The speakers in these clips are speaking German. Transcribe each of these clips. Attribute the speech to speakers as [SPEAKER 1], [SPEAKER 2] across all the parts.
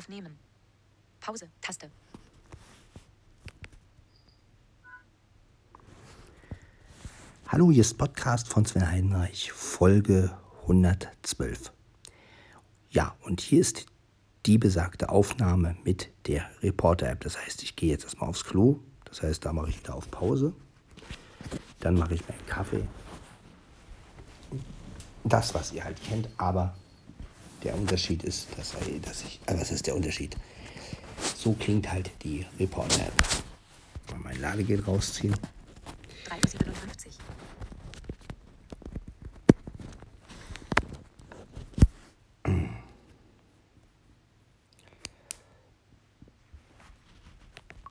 [SPEAKER 1] Aufnehmen. Pause. Taste.
[SPEAKER 2] Hallo, hier ist Podcast von Sven Heinreich, Folge 112. Ja, und hier ist die besagte Aufnahme mit der Reporter-App. Das heißt, ich gehe jetzt erstmal aufs Klo. Das heißt, da mache ich wieder auf Pause. Dann mache ich meinen Kaffee. Das, was ihr halt kennt, aber der Unterschied ist, dass, dass ich. Äh, was ist der Unterschied? So klingt halt die Reporter-App. Mal mein Ladegeld rausziehen.
[SPEAKER 1] 3.57 Uhr.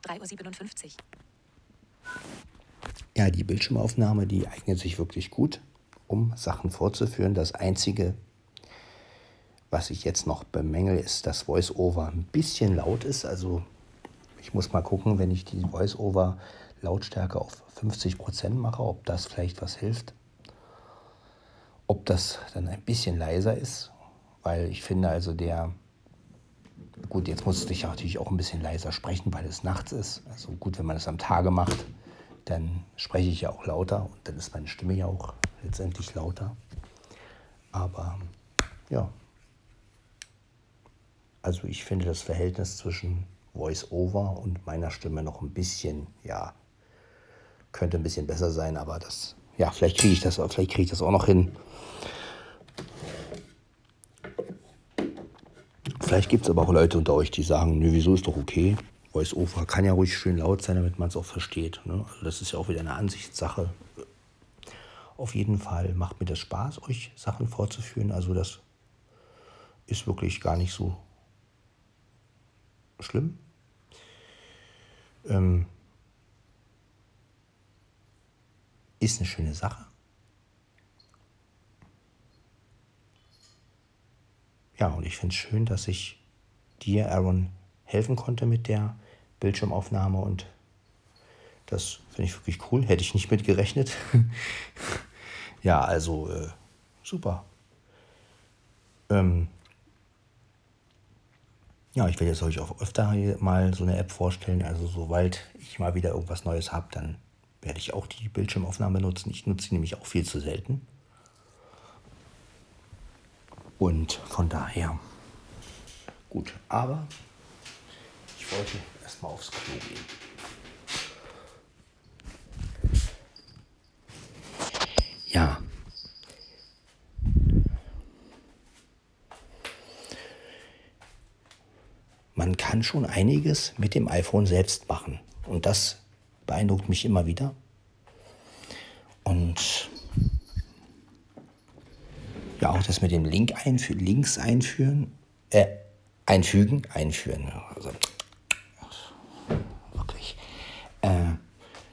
[SPEAKER 1] 3.57 Uhr.
[SPEAKER 2] Ja, die Bildschirmaufnahme, die eignet sich wirklich gut, um Sachen vorzuführen. Das Einzige, was ich jetzt noch bemängel, ist, dass VoiceOver ein bisschen laut ist. Also ich muss mal gucken, wenn ich die VoiceOver Lautstärke auf 50% mache, ob das vielleicht was hilft. Ob das dann ein bisschen leiser ist, weil ich finde also der Gut, jetzt musste ich natürlich auch ein bisschen leiser sprechen, weil es nachts ist. Also gut, wenn man das am Tage macht, dann spreche ich ja auch lauter und dann ist meine Stimme ja auch letztendlich lauter. Aber ja, also ich finde das Verhältnis zwischen Voice-Over und meiner Stimme noch ein bisschen, ja, könnte ein bisschen besser sein, aber das, ja, vielleicht kriege ich das, vielleicht kriege ich das auch noch hin. Vielleicht gibt es aber auch Leute unter euch, die sagen, nö, wieso ist doch okay. Voice-Over kann ja ruhig schön laut sein, damit man es auch versteht. Ne? Also das ist ja auch wieder eine Ansichtssache. Auf jeden Fall macht mir das Spaß, euch Sachen vorzuführen. Also das ist wirklich gar nicht so schlimm. Ähm, ist eine schöne Sache. Ja, und ich finde es schön, dass ich dir, Aaron, helfen konnte mit der Bildschirmaufnahme und das finde ich wirklich cool. Hätte ich nicht mit gerechnet. ja, also äh, super. Ähm, ja, ich werde jetzt euch auch öfter mal so eine App vorstellen. Also sobald ich mal wieder irgendwas Neues habe, dann werde ich auch die Bildschirmaufnahme nutzen. Ich nutze sie nämlich auch viel zu selten. Und von daher gut. Aber ich wollte erstmal aufs Klo gehen. Ja. Man kann schon einiges mit dem iPhone selbst machen. Und das beeindruckt mich immer wieder. Und ja, auch das mit dem Link einfü Links einführen, äh, einfügen, einführen. Also, wirklich. Äh,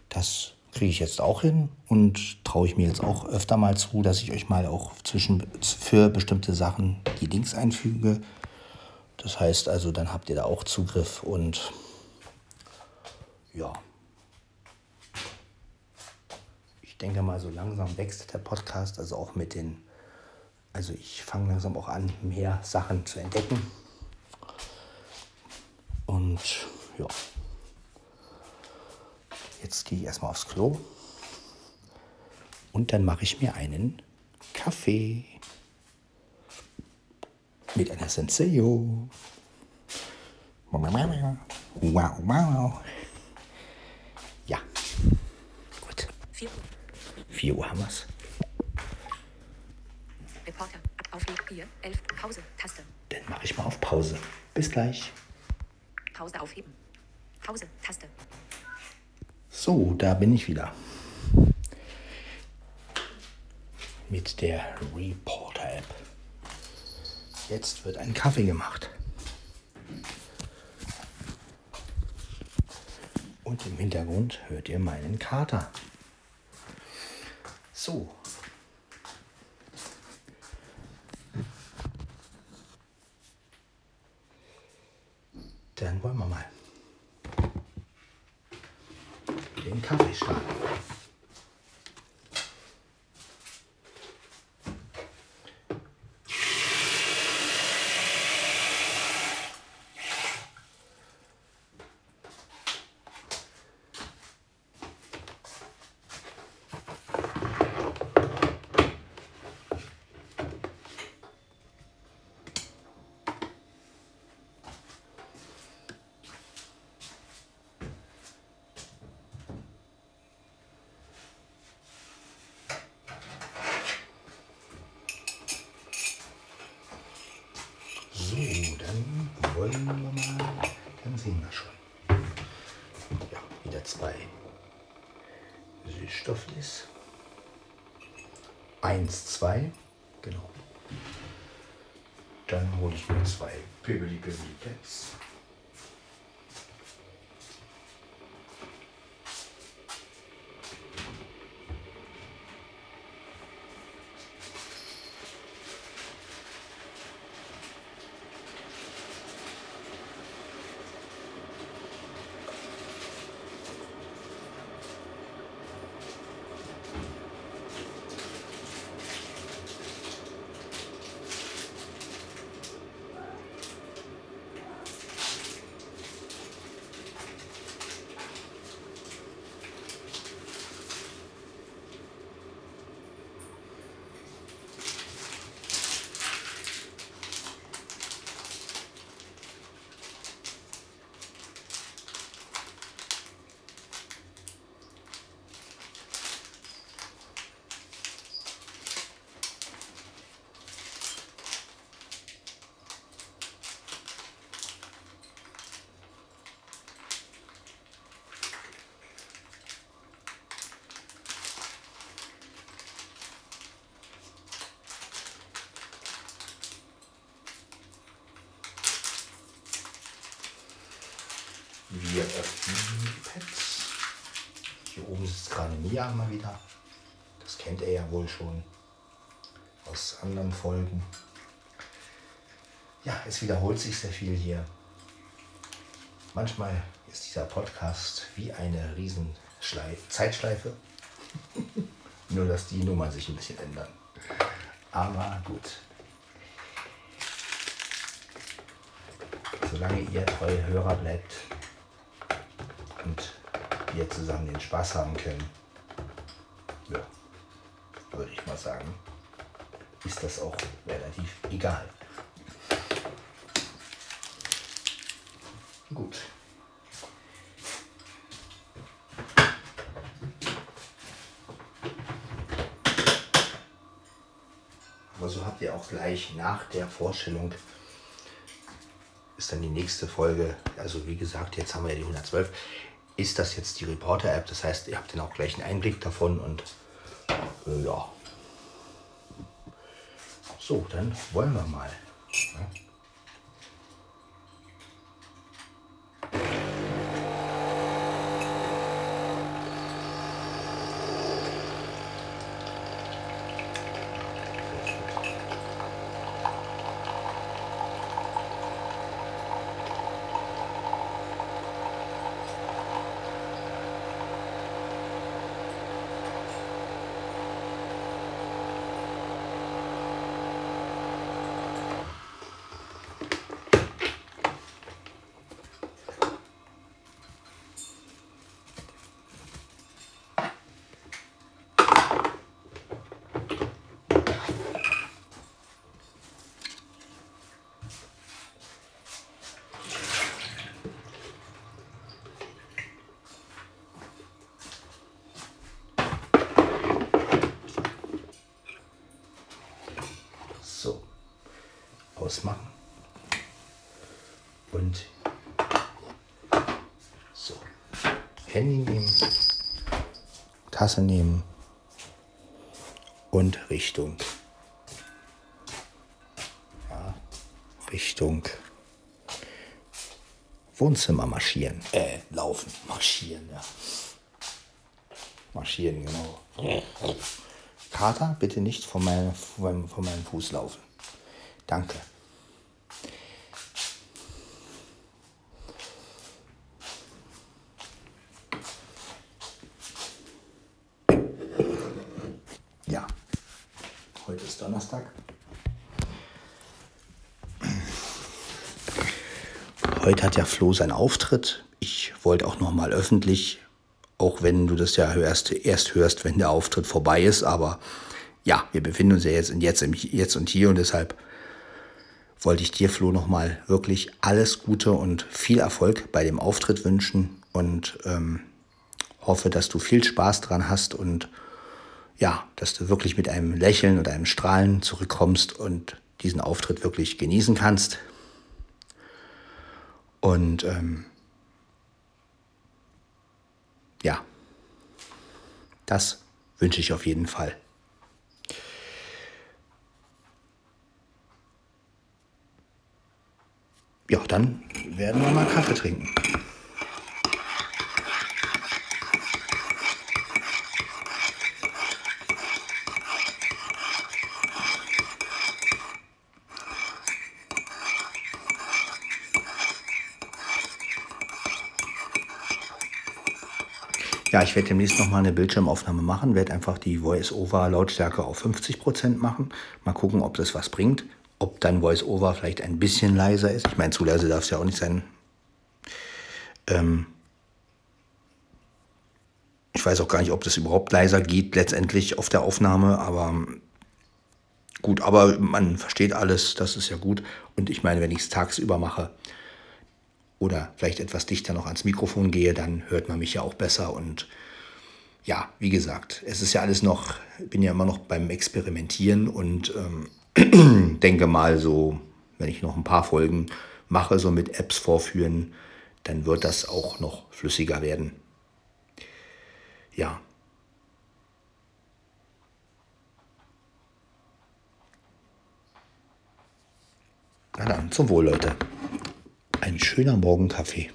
[SPEAKER 2] das kriege ich jetzt auch hin und traue ich mir jetzt auch öfter mal zu, dass ich euch mal auch zwischen, für bestimmte Sachen die Links einfüge. Das heißt also, dann habt ihr da auch Zugriff und ja. Ich denke mal, so langsam wächst der Podcast, also auch mit den also ich fange langsam auch an, mehr Sachen zu entdecken. Und ja, jetzt gehe ich erstmal aufs Klo und dann mache ich mir einen Kaffee mit einer Senseo. Wow, wow. Ja, gut. 4 Uhr haben wir es.
[SPEAKER 1] Reporter. Auflegen. 4. 11. Pause. Taste.
[SPEAKER 2] Dann mache ich mal auf Pause. Bis gleich.
[SPEAKER 1] Pause aufheben. Pause. Taste.
[SPEAKER 2] So, da bin ich wieder. Mit der Reporter-App. Jetzt wird ein Kaffee gemacht. Und im Hintergrund hört ihr meinen Kater. So, Dann wollen wir mal den Kaffee starten. wollen wir mal, dann sehen wir schon. Ja, wieder zwei Süßstofflis. Eins, zwei, genau. Dann hole ich mir zwei Pibbly Pibbly Pads. Hier oben sitzt gerade Mia mal wieder. Das kennt er ja wohl schon aus anderen Folgen. Ja, es wiederholt sich sehr viel hier. Manchmal ist dieser Podcast wie eine riesen Zeitschleife. Nur, dass die Nummern sich ein bisschen ändern. Aber gut. Solange ihr treue Hörer bleibt, und wir zusammen den Spaß haben können, ja, würde ich mal sagen, ist das auch relativ egal. Gut. Aber so habt ihr auch gleich nach der Vorstellung ist dann die nächste Folge. Also wie gesagt, jetzt haben wir ja die 112 ist das jetzt die Reporter-App. Das heißt, ihr habt dann auch gleich einen Einblick davon und äh, ja. So, dann wollen wir mal. Ja. ausmachen. Und so, Handy nehmen, Tasse nehmen und Richtung. Ja, Richtung Wohnzimmer marschieren. Äh, laufen, marschieren, ja. Marschieren, genau. Kater, bitte nicht von meinem, von meinem Fuß laufen. Danke. Donnerstag. Heute hat ja Flo seinen Auftritt. Ich wollte auch noch mal öffentlich, auch wenn du das ja hörst, erst hörst, wenn der Auftritt vorbei ist, aber ja, wir befinden uns ja jetzt, in jetzt, im, jetzt und hier und deshalb wollte ich dir, Flo, noch mal wirklich alles Gute und viel Erfolg bei dem Auftritt wünschen und ähm, hoffe, dass du viel Spaß dran hast und ja, dass du wirklich mit einem Lächeln und einem Strahlen zurückkommst und diesen Auftritt wirklich genießen kannst. Und ähm, ja, das wünsche ich auf jeden Fall. Ja, dann werden wir mal Kaffee trinken. Ich werde demnächst noch mal eine Bildschirmaufnahme machen, werde einfach die Voice-Over-Lautstärke auf 50% machen. Mal gucken, ob das was bringt. Ob dann Voice-Over vielleicht ein bisschen leiser ist. Ich meine, zu leise darf es ja auch nicht sein. Ähm ich weiß auch gar nicht, ob das überhaupt leiser geht letztendlich auf der Aufnahme, aber gut, aber man versteht alles, das ist ja gut. Und ich meine, wenn ich es tagsüber mache, oder vielleicht etwas dichter noch ans Mikrofon gehe, dann hört man mich ja auch besser. Und ja, wie gesagt, es ist ja alles noch, bin ja immer noch beim Experimentieren und ähm, denke mal so, wenn ich noch ein paar Folgen mache, so mit Apps vorführen, dann wird das auch noch flüssiger werden. Ja. Na dann, zum Wohl, Leute. Ein schöner Morgenkaffee.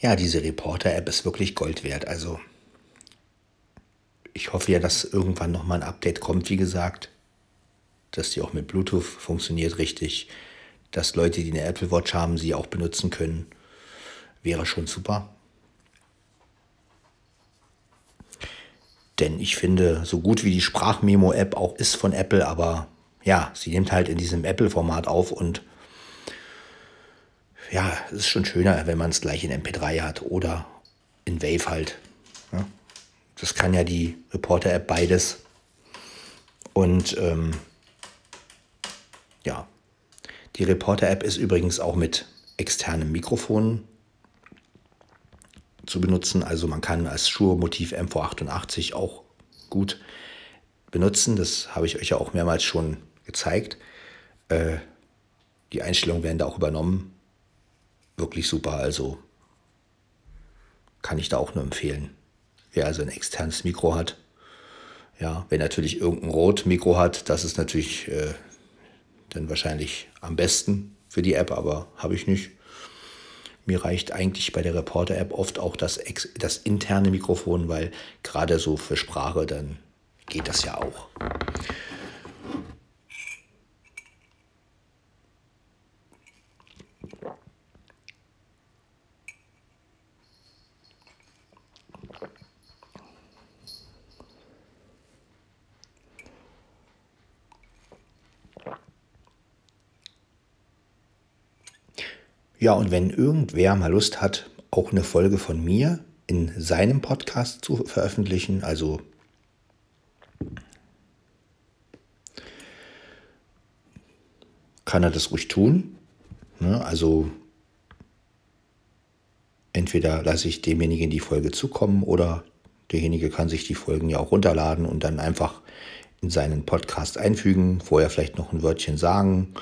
[SPEAKER 2] Ja, diese Reporter-App ist wirklich Gold wert. Also ich hoffe ja, dass irgendwann noch mal ein Update kommt, wie gesagt, dass die auch mit Bluetooth funktioniert richtig, dass Leute, die eine Apple Watch haben, sie auch benutzen können. Wäre schon super. Denn ich finde, so gut wie die Sprachmemo-App auch ist von Apple, aber ja, sie nimmt halt in diesem Apple-Format auf und ja, es ist schon schöner, wenn man es gleich in MP3 hat oder in Wave halt. Ja. Das kann ja die Reporter-App beides. Und ähm, ja, die Reporter-App ist übrigens auch mit externem Mikrofon zu benutzen. Also man kann als Schuhe-Motiv MV88 auch gut benutzen. Das habe ich euch ja auch mehrmals schon gezeigt. Äh, die Einstellungen werden da auch übernommen wirklich super. Also kann ich da auch nur empfehlen. Wer also ein externes Mikro hat, ja, wenn natürlich irgendein Rot-Mikro hat, das ist natürlich äh, dann wahrscheinlich am besten für die App, aber habe ich nicht. Mir reicht eigentlich bei der Reporter-App oft auch das, das interne Mikrofon, weil gerade so für Sprache, dann geht das ja auch. Ja, und wenn irgendwer mal Lust hat, auch eine Folge von mir in seinem Podcast zu veröffentlichen, also kann er das ruhig tun. Ne? Also entweder lasse ich demjenigen die Folge zukommen oder derjenige kann sich die Folgen ja auch runterladen und dann einfach in seinen Podcast einfügen, vorher vielleicht noch ein Wörtchen sagen.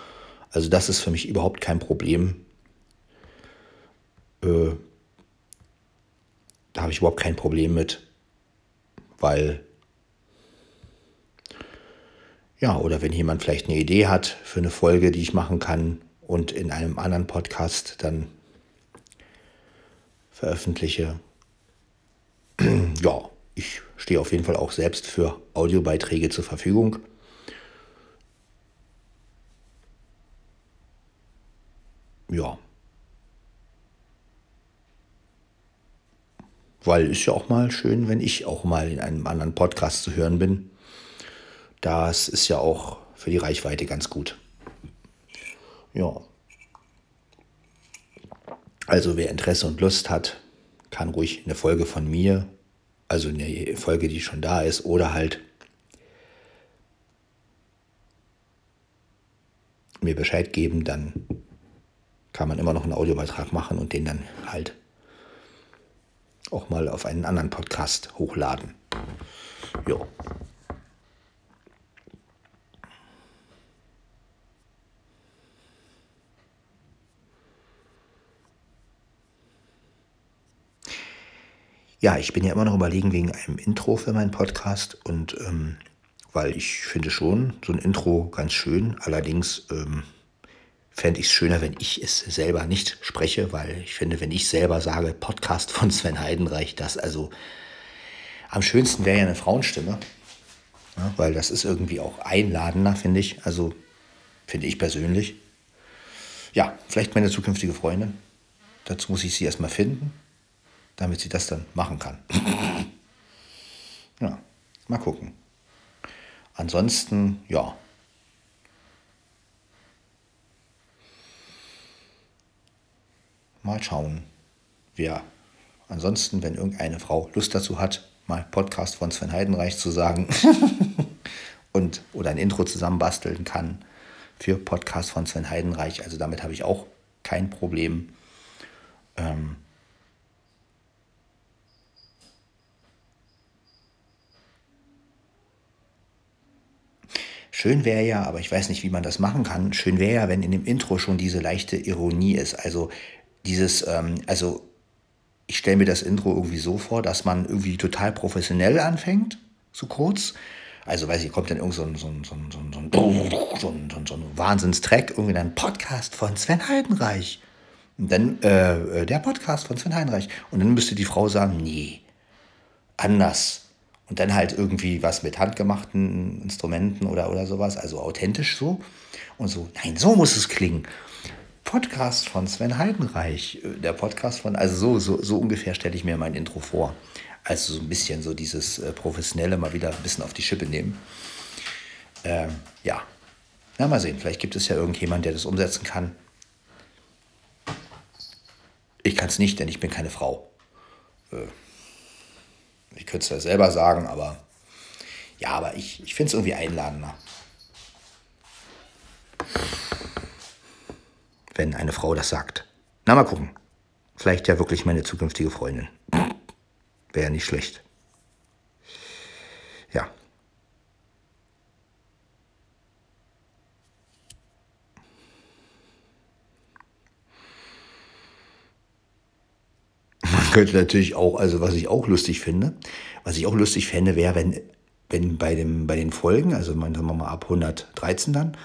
[SPEAKER 2] Also das ist für mich überhaupt kein Problem. Äh, da habe ich überhaupt kein Problem mit, weil ja, oder wenn jemand vielleicht eine Idee hat für eine Folge, die ich machen kann und in einem anderen Podcast dann veröffentliche. ja, ich stehe auf jeden Fall auch selbst für Audiobeiträge zur Verfügung. Ja. Weil ist ja auch mal schön, wenn ich auch mal in einem anderen Podcast zu hören bin. Das ist ja auch für die Reichweite ganz gut. Ja. Also wer Interesse und Lust hat, kann ruhig eine Folge von mir, also eine Folge, die schon da ist, oder halt mir Bescheid geben, dann kann man immer noch einen Audiobeitrag machen und den dann halt auch mal auf einen anderen Podcast hochladen. Jo. Ja, ich bin ja immer noch überlegen wegen einem Intro für meinen Podcast und ähm, weil ich finde schon so ein Intro ganz schön. Allerdings ähm, fände ich es schöner, wenn ich es selber nicht spreche, weil ich finde, wenn ich selber sage, Podcast von Sven Heidenreich, das also am schönsten wäre ja eine Frauenstimme, ja, weil das ist irgendwie auch einladender, finde ich. Also finde ich persönlich. Ja, vielleicht meine zukünftige Freundin. Dazu muss ich sie erstmal finden damit sie das dann machen kann. ja, mal gucken. Ansonsten, ja. Mal schauen, wer ansonsten, wenn irgendeine Frau Lust dazu hat, mal Podcast von Sven Heidenreich zu sagen und oder ein Intro zusammenbasteln kann für Podcast von Sven Heidenreich. Also damit habe ich auch kein Problem. Ähm, Schön wäre ja, aber ich weiß nicht, wie man das machen kann, schön wäre ja, wenn in dem Intro schon diese leichte Ironie ist. Also dieses, ähm, also ich stelle mir das Intro irgendwie so vor, dass man irgendwie total professionell anfängt, so kurz. Also weiß ich, kommt dann irgend so ein, so ein, so ein, so ein, so ein, so ein, so ein Wahnsinnstrack, irgendwie ein Podcast von Sven Heidenreich. Und dann äh, der Podcast von Sven Heidenreich. Und dann müsste die Frau sagen, nee, anders und dann halt irgendwie was mit handgemachten Instrumenten oder, oder sowas, also authentisch so. Und so, nein, so muss es klingen. Podcast von Sven Heidenreich, äh, der Podcast von, also so, so, so ungefähr stelle ich mir mein Intro vor. Also so ein bisschen so dieses äh, Professionelle mal wieder ein bisschen auf die Schippe nehmen. Ähm, ja, na mal sehen, vielleicht gibt es ja irgendjemand, der das umsetzen kann. Ich kann es nicht, denn ich bin keine Frau. Äh, ich könnte es ja selber sagen, aber ja, aber ich, ich finde es irgendwie einladender. Wenn eine Frau das sagt. Na, mal gucken. Vielleicht ja wirklich meine zukünftige Freundin. Wäre ja nicht schlecht. Ja. könnte natürlich auch, also was ich auch lustig finde, was ich auch lustig fände, wäre, wenn, wenn bei, dem, bei den Folgen, also sagen wir mal ab 113 dann,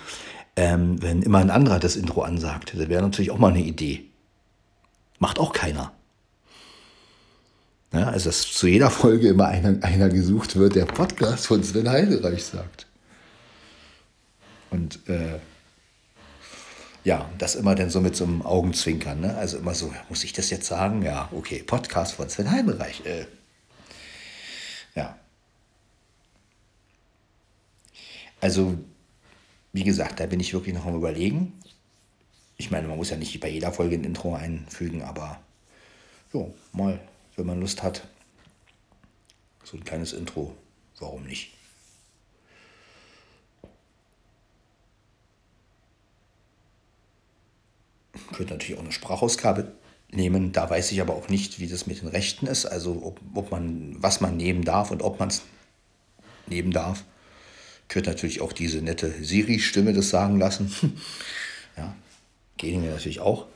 [SPEAKER 2] ähm, wenn immer ein anderer das Intro ansagt. Das wäre natürlich auch mal eine Idee. Macht auch keiner. Ja, also, dass zu jeder Folge immer einer, einer gesucht wird, der Podcast von Sven Heidereich sagt. Und äh, ja, das immer dann so mit so einem Augenzwinkern. Ne? Also immer so, muss ich das jetzt sagen? Ja, okay, Podcast von Sven Heidenreich. Äh, ja. Also, wie gesagt, da bin ich wirklich noch am Überlegen. Ich meine, man muss ja nicht bei jeder Folge ein Intro einfügen, aber jo, mal, wenn man Lust hat, so ein kleines Intro, warum nicht? könnte natürlich auch eine Sprachausgabe nehmen. Da weiß ich aber auch nicht, wie das mit den Rechten ist. Also ob, ob man, was man nehmen darf und ob man es nehmen darf. Könnte natürlich auch diese nette Siri-Stimme das sagen lassen. ja, geht mir natürlich auch.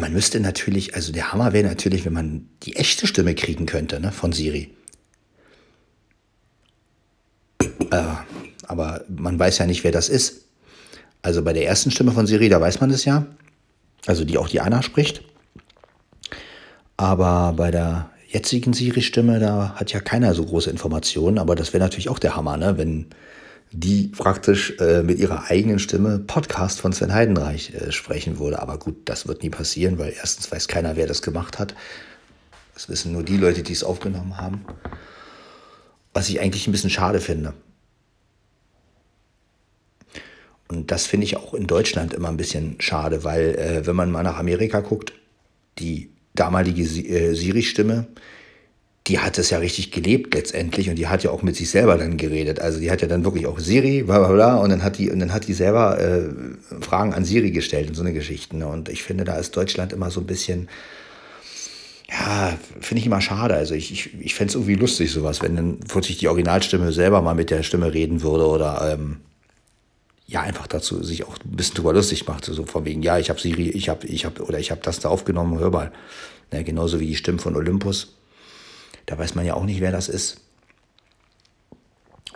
[SPEAKER 2] man müsste natürlich, also der Hammer wäre natürlich, wenn man die echte Stimme kriegen könnte, ne, von Siri. Äh, aber man weiß ja nicht, wer das ist. Also bei der ersten Stimme von Siri, da weiß man es ja. Also die auch die Anna spricht. Aber bei der jetzigen Siri-Stimme, da hat ja keiner so große Informationen, aber das wäre natürlich auch der Hammer, ne? wenn die praktisch äh, mit ihrer eigenen Stimme Podcast von Sven Heidenreich äh, sprechen würde. Aber gut, das wird nie passieren, weil erstens weiß keiner, wer das gemacht hat. Das wissen nur die Leute, die es aufgenommen haben. Was ich eigentlich ein bisschen schade finde. Und das finde ich auch in Deutschland immer ein bisschen schade, weil äh, wenn man mal nach Amerika guckt, die damalige äh, Siri-Stimme, die hat es ja richtig gelebt letztendlich und die hat ja auch mit sich selber dann geredet. Also die hat ja dann wirklich auch Siri, bla bla bla, und dann hat die, und dann hat die selber äh, Fragen an Siri gestellt und so eine Geschichte. Ne? Und ich finde, da ist Deutschland immer so ein bisschen, ja, finde ich immer schade. Also ich, ich, ich fände es irgendwie lustig, sowas, wenn dann plötzlich die Originalstimme selber mal mit der Stimme reden würde oder ähm, ja, einfach dazu sich auch ein bisschen drüber lustig macht. So von wegen, ja, ich habe Siri, ich habe, ich habe, oder ich habe das da aufgenommen, hör mal. Ne, genauso wie die Stimmen von Olympus. Da weiß man ja auch nicht, wer das ist.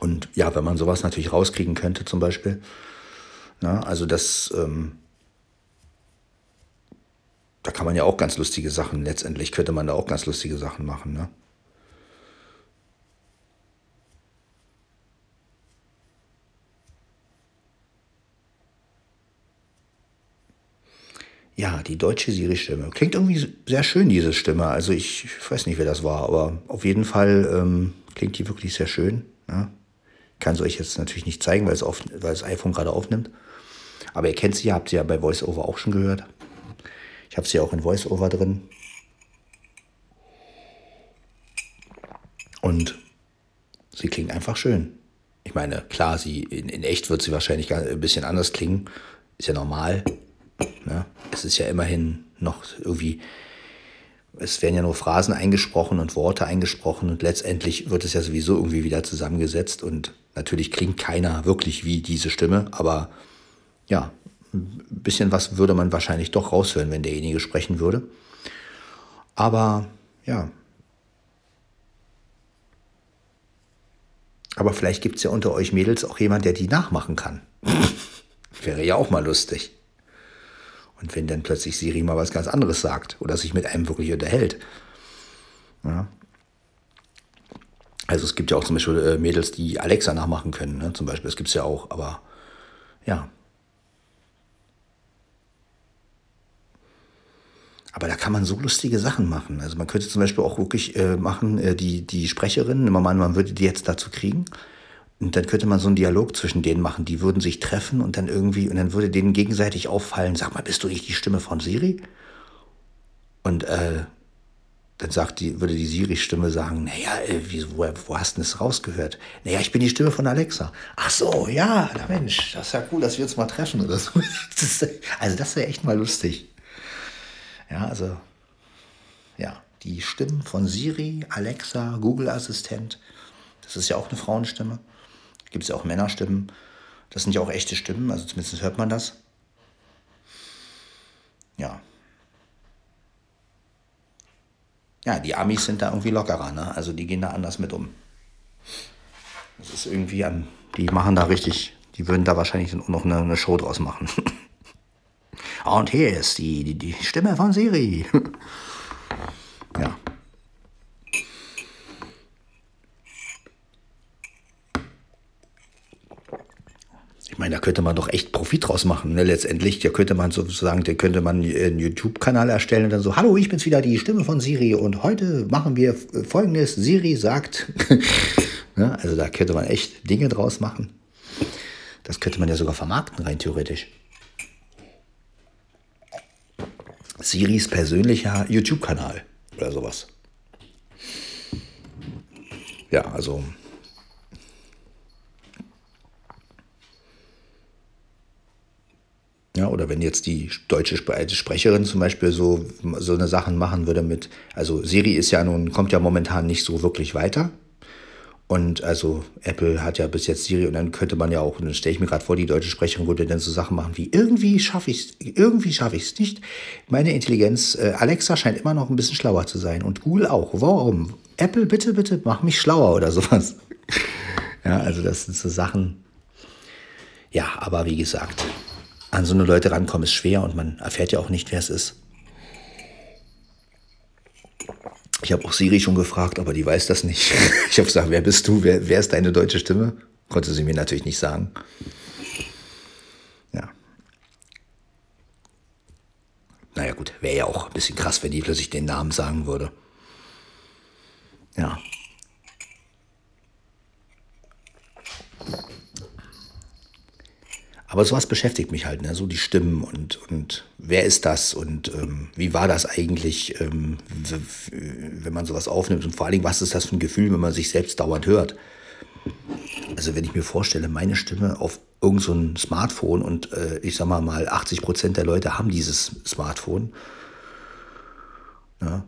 [SPEAKER 2] Und ja, wenn man sowas natürlich rauskriegen könnte, zum Beispiel. Na, ne, also das, ähm, da kann man ja auch ganz lustige Sachen, letztendlich könnte man da auch ganz lustige Sachen machen. Ne? Ja, die deutsche Siri-Stimme. Klingt irgendwie sehr schön, diese Stimme. Also ich, weiß nicht, wer das war, aber auf jeden Fall ähm, klingt die wirklich sehr schön. Ja? Kann es euch jetzt natürlich nicht zeigen, weil, es weil das iPhone gerade aufnimmt. Aber ihr kennt sie, habt sie ja bei VoiceOver auch schon gehört. Ich habe sie auch in VoiceOver drin. Und sie klingt einfach schön. Ich meine, klar, sie in, in echt wird sie wahrscheinlich ein bisschen anders klingen. Ist ja normal. Ne? Es ist ja immerhin noch irgendwie, es werden ja nur Phrasen eingesprochen und Worte eingesprochen und letztendlich wird es ja sowieso irgendwie wieder zusammengesetzt und natürlich klingt keiner wirklich wie diese Stimme, aber ja, ein bisschen was würde man wahrscheinlich doch raushören, wenn derjenige sprechen würde. Aber ja. Aber vielleicht gibt es ja unter euch Mädels auch jemand, der die nachmachen kann. Wäre ja auch mal lustig. Und wenn dann plötzlich Siri mal was ganz anderes sagt oder sich mit einem wirklich unterhält. Ja. Also es gibt ja auch zum Beispiel äh, Mädels, die Alexa nachmachen können, ne? zum Beispiel. Das gibt es ja auch, aber ja. Aber da kann man so lustige Sachen machen. Also man könnte zum Beispiel auch wirklich äh, machen, äh, die, die Sprecherin, nehmen mal an, man würde die jetzt dazu kriegen, und dann könnte man so einen Dialog zwischen denen machen. Die würden sich treffen und dann irgendwie, und dann würde denen gegenseitig auffallen, sag mal, bist du nicht die Stimme von Siri? Und äh, dann sagt die, würde die Siri-Stimme sagen, naja, äh, wo, wo hast du das rausgehört? Naja, ich bin die Stimme von Alexa. Ach so, ja, na Mensch, das ist ja cool, dass wir uns mal treffen oder so. Das, also das wäre echt mal lustig. Ja, also, ja, die Stimmen von Siri, Alexa, Google-Assistent, das ist ja auch eine Frauenstimme gibt es ja auch Männerstimmen. Das sind ja auch echte Stimmen, also zumindest hört man das. Ja. Ja, die Amis sind da irgendwie lockerer, ne? Also die gehen da anders mit um. Das ist irgendwie an, die machen da richtig, die würden da wahrscheinlich noch eine, eine Show draus machen. Und hier ist die, die, die Stimme von Siri. ja. Ich meine, da könnte man doch echt Profit draus machen. Ne? Letztendlich, da könnte man sozusagen, da könnte man einen YouTube-Kanal erstellen und dann so, hallo, ich bin's wieder, die Stimme von Siri und heute machen wir folgendes. Siri sagt, ne? also da könnte man echt Dinge draus machen. Das könnte man ja sogar vermarkten, rein theoretisch. Siris persönlicher YouTube-Kanal oder sowas. Ja, also Ja, oder wenn jetzt die deutsche Sprecherin zum Beispiel so, so eine Sachen machen würde mit, also Siri ist ja nun, kommt ja momentan nicht so wirklich weiter. Und also Apple hat ja bis jetzt Siri und dann könnte man ja auch, dann stelle ich mir gerade vor, die deutsche Sprecherin würde dann so Sachen machen wie, irgendwie schaffe ich es, irgendwie schaffe ich es nicht. Meine Intelligenz, äh, Alexa scheint immer noch ein bisschen schlauer zu sein und Google auch. Warum? Apple, bitte, bitte, mach mich schlauer oder sowas. ja, also das sind so Sachen. Ja, aber wie gesagt, an so eine Leute rankommen, ist schwer und man erfährt ja auch nicht, wer es ist. Ich habe auch Siri schon gefragt, aber die weiß das nicht. Ich habe gesagt, wer bist du? Wer, wer ist deine deutsche Stimme? Konnte sie mir natürlich nicht sagen. Ja. Naja gut, wäre ja auch ein bisschen krass, wenn die plötzlich den Namen sagen würde. Ja. Aber sowas beschäftigt mich halt, ne? so die Stimmen und, und wer ist das und ähm, wie war das eigentlich, ähm, wenn man sowas aufnimmt und vor allen Dingen, was ist das für ein Gefühl, wenn man sich selbst dauernd hört. Also wenn ich mir vorstelle, meine Stimme auf irgendein so Smartphone und äh, ich sag mal mal 80 Prozent der Leute haben dieses Smartphone. Ja.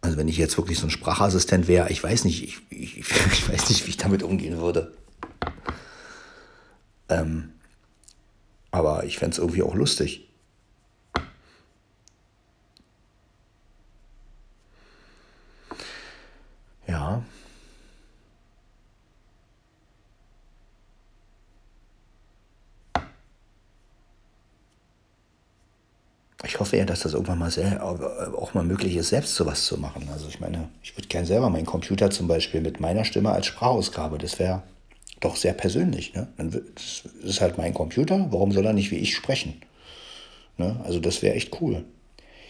[SPEAKER 2] Also wenn ich jetzt wirklich so ein Sprachassistent wäre, ich weiß nicht, ich, ich, ich weiß nicht, wie ich damit umgehen würde. Ähm, aber ich fände es irgendwie auch lustig. Ja. Ich hoffe ja, dass das irgendwann mal sehr, auch mal möglich ist, selbst sowas zu machen. Also ich meine, ich würde gerne selber meinen Computer zum Beispiel mit meiner Stimme als Sprachausgabe, das wäre doch sehr persönlich. Ne? Das ist halt mein Computer, warum soll er nicht wie ich sprechen? Ne? Also das wäre echt cool.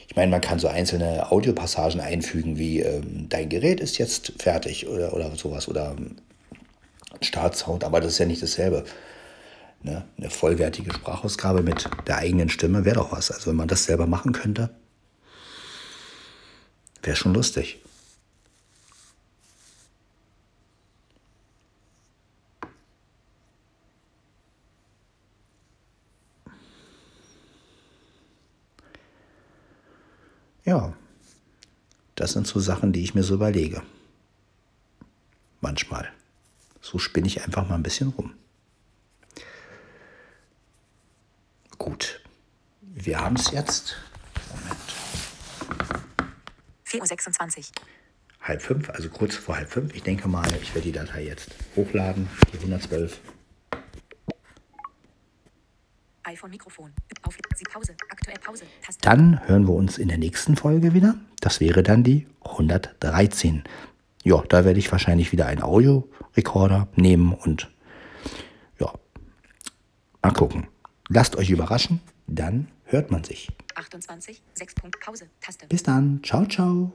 [SPEAKER 2] Ich meine, man kann so einzelne Audiopassagen einfügen, wie ähm, dein Gerät ist jetzt fertig oder, oder sowas oder ähm, Startsound, aber das ist ja nicht dasselbe. Ne? Eine vollwertige Sprachausgabe mit der eigenen Stimme wäre doch was. Also wenn man das selber machen könnte, wäre schon lustig. Ja, das sind so Sachen, die ich mir so überlege. Manchmal. So spinne ich einfach mal ein bisschen rum. Gut. Wir haben es jetzt. Moment.
[SPEAKER 1] 4.26 Uhr.
[SPEAKER 2] Halb fünf, also kurz vor halb fünf. Ich denke mal, ich werde die Datei jetzt hochladen, die 112.
[SPEAKER 1] iPhone-Mikrofon. Auf Pause. Aktuell Pause. Taste.
[SPEAKER 2] Dann hören wir uns in der nächsten Folge wieder. Das wäre dann die 113. Ja, da werde ich wahrscheinlich wieder einen Audiorekorder nehmen und ja, mal gucken. Lasst euch überraschen, dann hört man sich.
[SPEAKER 1] 28. 6 Punkt Pause. Taste.
[SPEAKER 2] Bis dann. Ciao, ciao.